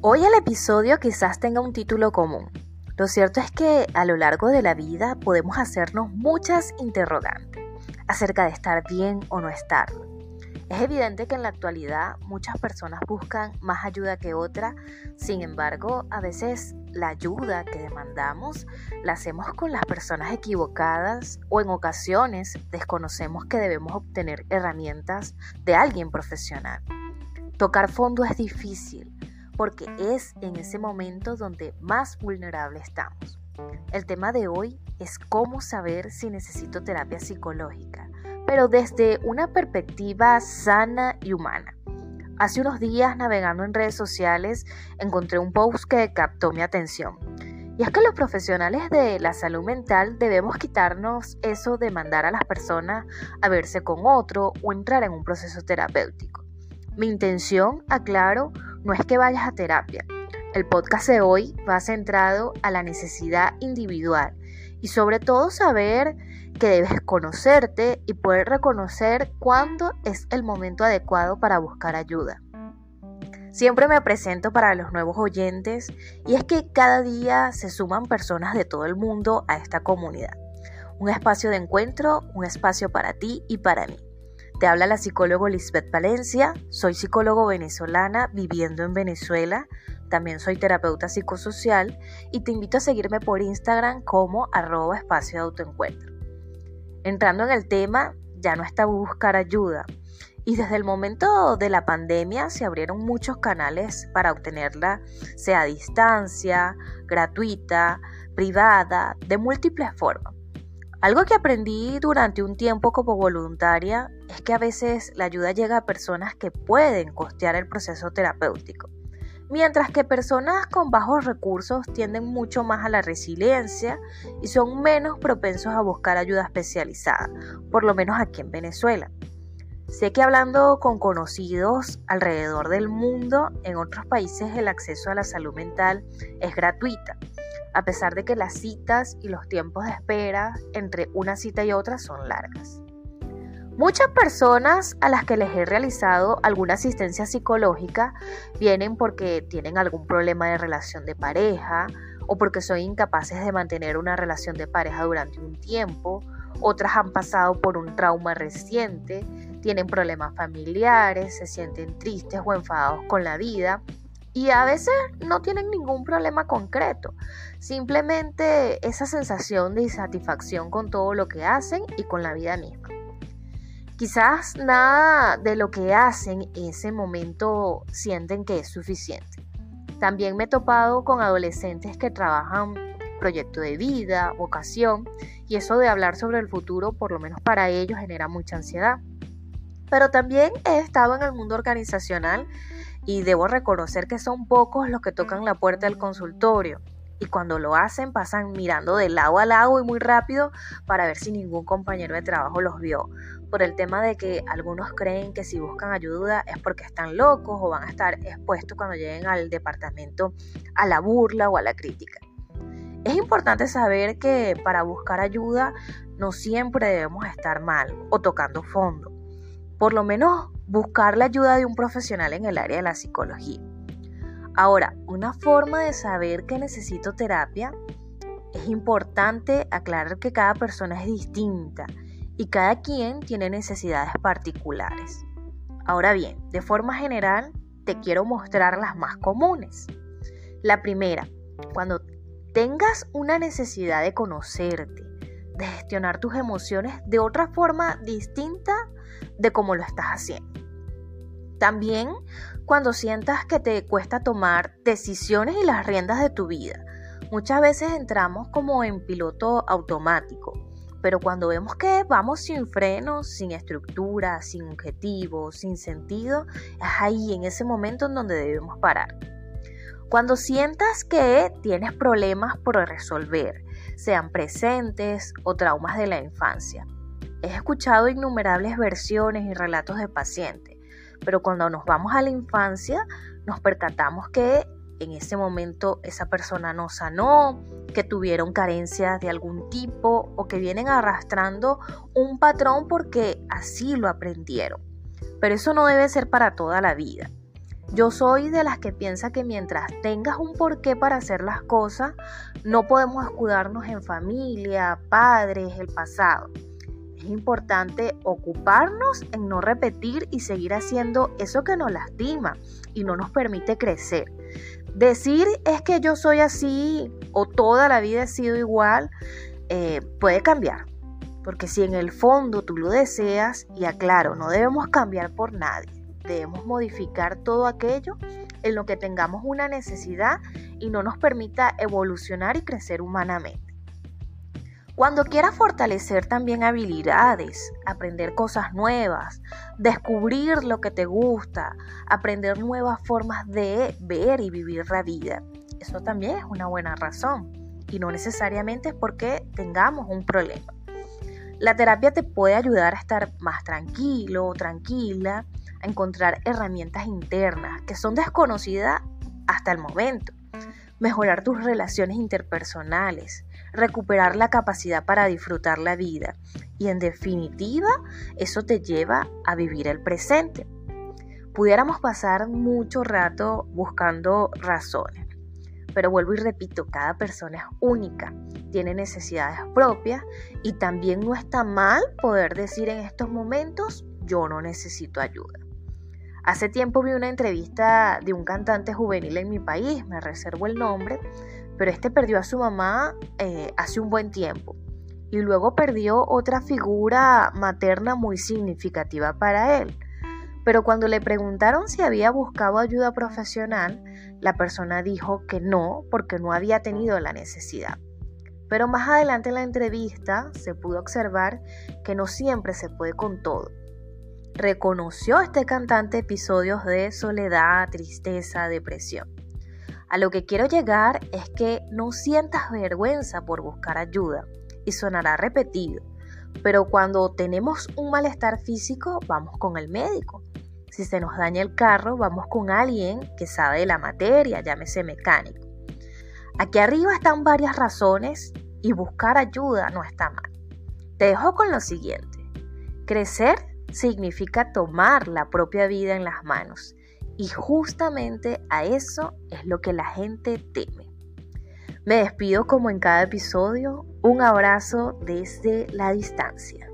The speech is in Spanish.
Hoy el episodio quizás tenga un título común. Lo cierto es que a lo largo de la vida podemos hacernos muchas interrogantes acerca de estar bien o no estar. Es evidente que en la actualidad muchas personas buscan más ayuda que otra, sin embargo, a veces la ayuda que demandamos la hacemos con las personas equivocadas o en ocasiones desconocemos que debemos obtener herramientas de alguien profesional. Tocar fondo es difícil porque es en ese momento donde más vulnerable estamos. El tema de hoy es cómo saber si necesito terapia psicológica pero desde una perspectiva sana y humana. Hace unos días navegando en redes sociales encontré un post que captó mi atención. Y es que los profesionales de la salud mental debemos quitarnos eso de mandar a las personas a verse con otro o entrar en un proceso terapéutico. Mi intención, aclaro, no es que vayas a terapia. El podcast de hoy va centrado a la necesidad individual y sobre todo saber que debes conocerte y poder reconocer cuándo es el momento adecuado para buscar ayuda. Siempre me presento para los nuevos oyentes y es que cada día se suman personas de todo el mundo a esta comunidad. Un espacio de encuentro, un espacio para ti y para mí. Te habla la psicóloga Lisbeth Valencia, soy psicólogo venezolana viviendo en Venezuela, también soy terapeuta psicosocial y te invito a seguirme por Instagram como arroba espacio de autoencuentro. Entrando en el tema, ya no está buscar ayuda. Y desde el momento de la pandemia se abrieron muchos canales para obtenerla, sea a distancia, gratuita, privada, de múltiples formas. Algo que aprendí durante un tiempo como voluntaria es que a veces la ayuda llega a personas que pueden costear el proceso terapéutico mientras que personas con bajos recursos tienden mucho más a la resiliencia y son menos propensos a buscar ayuda especializada, por lo menos aquí en Venezuela. Sé que hablando con conocidos alrededor del mundo, en otros países el acceso a la salud mental es gratuita, a pesar de que las citas y los tiempos de espera entre una cita y otra son largas. Muchas personas a las que les he realizado alguna asistencia psicológica vienen porque tienen algún problema de relación de pareja o porque son incapaces de mantener una relación de pareja durante un tiempo. Otras han pasado por un trauma reciente, tienen problemas familiares, se sienten tristes o enfadados con la vida y a veces no tienen ningún problema concreto, simplemente esa sensación de insatisfacción con todo lo que hacen y con la vida misma. Quizás nada de lo que hacen en ese momento sienten que es suficiente. También me he topado con adolescentes que trabajan proyecto de vida, vocación, y eso de hablar sobre el futuro, por lo menos para ellos, genera mucha ansiedad. Pero también he estado en el mundo organizacional y debo reconocer que son pocos los que tocan la puerta del consultorio. Y cuando lo hacen pasan mirando de lado a lado y muy rápido para ver si ningún compañero de trabajo los vio por el tema de que algunos creen que si buscan ayuda es porque están locos o van a estar expuestos cuando lleguen al departamento a la burla o a la crítica. Es importante saber que para buscar ayuda no siempre debemos estar mal o tocando fondo. Por lo menos buscar la ayuda de un profesional en el área de la psicología. Ahora, una forma de saber que necesito terapia es importante aclarar que cada persona es distinta y cada quien tiene necesidades particulares. Ahora bien, de forma general, te quiero mostrar las más comunes. La primera, cuando tengas una necesidad de conocerte, de gestionar tus emociones de otra forma distinta de como lo estás haciendo. También cuando sientas que te cuesta tomar decisiones y las riendas de tu vida. Muchas veces entramos como en piloto automático pero cuando vemos que vamos sin frenos, sin estructura, sin objetivo, sin sentido, es ahí en ese momento en donde debemos parar. Cuando sientas que tienes problemas por resolver, sean presentes o traumas de la infancia. He escuchado innumerables versiones y relatos de pacientes, pero cuando nos vamos a la infancia nos percatamos que en ese momento esa persona no sanó, que tuvieron carencias de algún tipo o que vienen arrastrando un patrón porque así lo aprendieron. Pero eso no debe ser para toda la vida. Yo soy de las que piensa que mientras tengas un porqué para hacer las cosas, no podemos escudarnos en familia, padres, el pasado. Es importante ocuparnos en no repetir y seguir haciendo eso que nos lastima y no nos permite crecer. Decir es que yo soy así o toda la vida he sido igual eh, puede cambiar. Porque si en el fondo tú lo deseas, y aclaro, no debemos cambiar por nadie debemos modificar todo aquello en lo que tengamos una necesidad y no nos permita evolucionar y crecer humanamente. Cuando quieras fortalecer también habilidades, aprender cosas nuevas, descubrir lo que te gusta, aprender nuevas formas de ver y vivir la vida, eso también es una buena razón. Y no necesariamente es porque tengamos un problema. La terapia te puede ayudar a estar más tranquilo o tranquila, a encontrar herramientas internas que son desconocidas hasta el momento, mejorar tus relaciones interpersonales, recuperar la capacidad para disfrutar la vida y en definitiva eso te lleva a vivir el presente. Pudiéramos pasar mucho rato buscando razones, pero vuelvo y repito, cada persona es única, tiene necesidades propias y también no está mal poder decir en estos momentos yo no necesito ayuda. Hace tiempo vi una entrevista de un cantante juvenil en mi país, me reservo el nombre, pero este perdió a su mamá eh, hace un buen tiempo y luego perdió otra figura materna muy significativa para él. Pero cuando le preguntaron si había buscado ayuda profesional, la persona dijo que no, porque no había tenido la necesidad. Pero más adelante en la entrevista se pudo observar que no siempre se puede con todo reconoció este cantante episodios de soledad, tristeza, depresión. A lo que quiero llegar es que no sientas vergüenza por buscar ayuda y sonará repetido, pero cuando tenemos un malestar físico vamos con el médico. Si se nos daña el carro, vamos con alguien que sabe de la materia, llámese mecánico. Aquí arriba están varias razones y buscar ayuda no está mal. Te dejo con lo siguiente. Crecer significa tomar la propia vida en las manos. Y justamente a eso es lo que la gente teme. Me despido como en cada episodio, un abrazo desde la distancia.